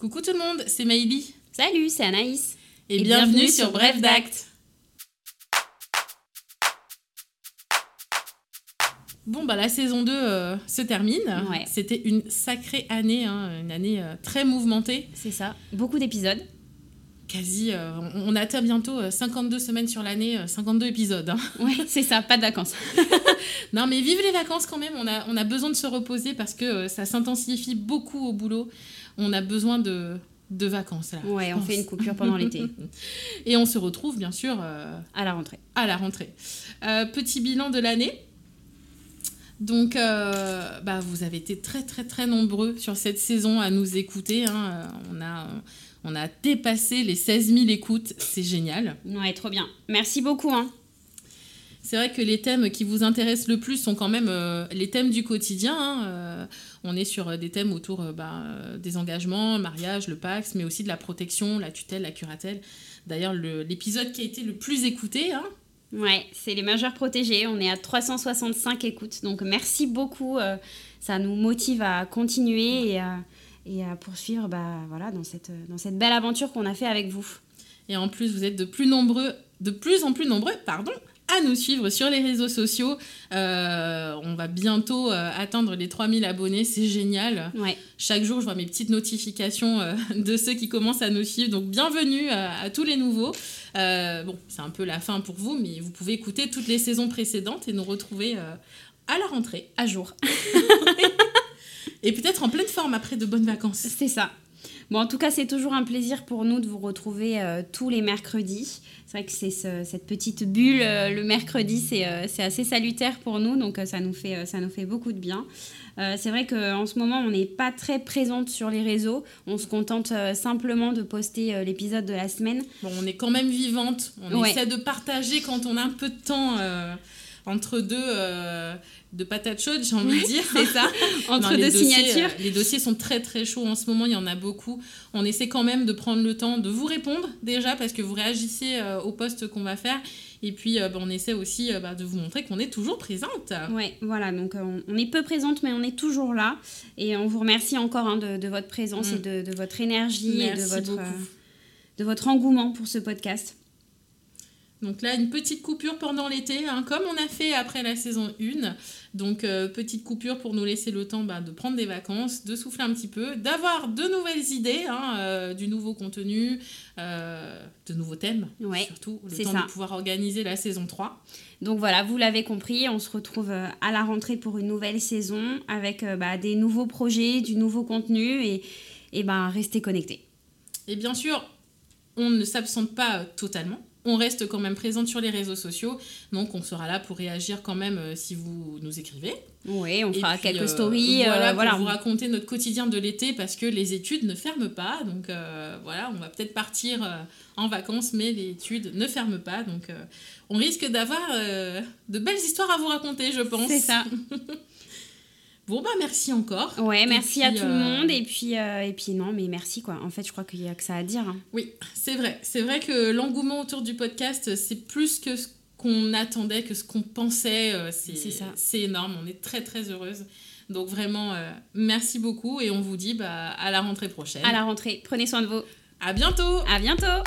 Coucou tout le monde, c'est Maïli. Salut, c'est Anaïs. Et, bienvenue, sur Bref d'Acte. Bon, bah la saison 2 euh, se termine. Ouais. C'était une sacrée année, hein, une année euh, très mouvementée. C'est ça. Beaucoup d'épisodes. Quasi, euh, on, on atteint bientôt euh, 52 semaines sur l'année, euh, 52 épisodes. hein. Ouais, c'est ça, pas de vacances. Non, mais vive les vacances quand même. On a, on a besoin de se reposer parce que euh, ça s'intensifie beaucoup au boulot. On a besoin de, de vacances là. Ouais, on fait une coupure pendant l'été. Et on se retrouve bien sûr euh, À la rentrée. à la rentrée. Euh, petit bilan de l'année. Donc, euh, bah, vous avez été très très très nombreux sur cette saison à nous écouter. hein. Euh, On, a, on a dépassé les 16 000 écoutes. C'est génial. Ouais, trop bien. Merci beaucoup. Hein. C'est vrai que les thèmes qui vous intéressent le plus sont quand même euh, les thèmes du quotidien. hein. Euh, on est sur euh, des thèmes autour euh, bah, des engagements, le mariage, le Pax, mais aussi de la protection, la tutelle, la curatelle. D'ailleurs, le- l'épisode qui a été le plus écouté, hein, Ouais, c'est les majeurs protégés. On est à 365 écoutes. Donc merci beaucoup. ça nous motive à continuer et à, et à poursuivre bah, voilà, dans, cette, dans cette belle aventure qu'on a fait avec vous. Et en plus, vous êtes de plus nombreux, de plus en plus nombreux, pardon, à nous suivre sur les réseaux sociaux. Euh, on va bientôt euh, atteindre les 3000 abonnés, c'est génial. Ouais, Chaque jour, je vois mes petites notifications euh, de ceux qui commencent à nous suivre. Donc, bienvenue à, à tous les nouveaux. Euh, bon, c'est un peu la fin pour vous, mais vous pouvez écouter toutes les saisons précédentes et nous retrouver euh, à la rentrée. à jour. Et peut-être en pleine forme après de bonnes vacances. C'est ça. Bon, en tout cas, c'est toujours un plaisir pour nous de vous retrouver euh, tous les mercredis. C'est vrai que c'est ce- cette petite bulle euh, le mercredi, c'est euh, assez salutaire pour nous, donc euh, ça, nous fait, ça nous fait beaucoup de bien. C'est vrai qu'en ce moment, on n'est pas très présente sur les réseaux. On se contente simplement de poster l'épisode de la semaine. Bon, on est quand même vivante. On Ouais. essaie de partager quand on a un peu de temps entre deux euh, de patates chaudes, j'ai envie de dire. C'est ça, entre Non, deux dossiers, signatures. euh, les dossiers sont très très chauds en ce moment, il y en a beaucoup. On essaie quand même de prendre le temps de vous répondre déjà parce que vous réagissez euh, au post qu'on va faire. Et puis euh, bah, on essaie aussi bah, de vous montrer qu'on est toujours présente. Ouais, voilà, donc on, est peu présente, mais on est toujours là. Et on vous remercie encore hein, de, de votre présence Mm. et de, de votre énergie et de votre, de votre engouement pour ce podcast. Donc là, une petite coupure pendant l'été, hein, comme on a fait après la saison 1. Donc, euh, petite coupure pour nous laisser le temps bah, de prendre des vacances, de souffler un petit peu, d'avoir de nouvelles idées, hein, euh, du nouveau contenu, euh, de nouveaux thèmes, Ouais, surtout. Le temps ça. de pouvoir organiser la saison 3. Donc voilà, vous l'avez compris, on se retrouve à la rentrée pour une nouvelle saison avec bah, des nouveaux projets, du nouveau contenu et, et ben restez connectés. Et bien sûr, on ne s'absente pas totalement. On reste quand même présente sur les réseaux sociaux. Donc, on sera là pour réagir quand même euh, si vous nous écrivez. Oui, on Et fera puis, quelques euh, stories. euh, Voilà, voilà, pour vous raconter notre quotidien de l'été parce que les études ne ferment pas. Donc euh, voilà, on va peut-être partir euh, en vacances, mais les études ne ferment pas. Donc euh, on risque d'avoir euh, de belles histoires à vous raconter, je pense. C'est ça. Bon, bah merci encore. Ouais, merci puis, à tout le euh, monde. Et puis, euh, et puis non, mais merci quoi. En fait, je crois qu'il y a que ça à dire. hein. Oui, c'est vrai. C'est vrai que l'engouement autour du podcast, c'est plus que ce qu'on attendait, que ce qu'on pensait. euh, C'est C'est ça. C'est énorme. On est très, très heureuse. Donc vraiment, euh, merci beaucoup et on vous dit bah, à la rentrée prochaine. À la rentrée, prenez soin de vous. À bientôt À bientôt.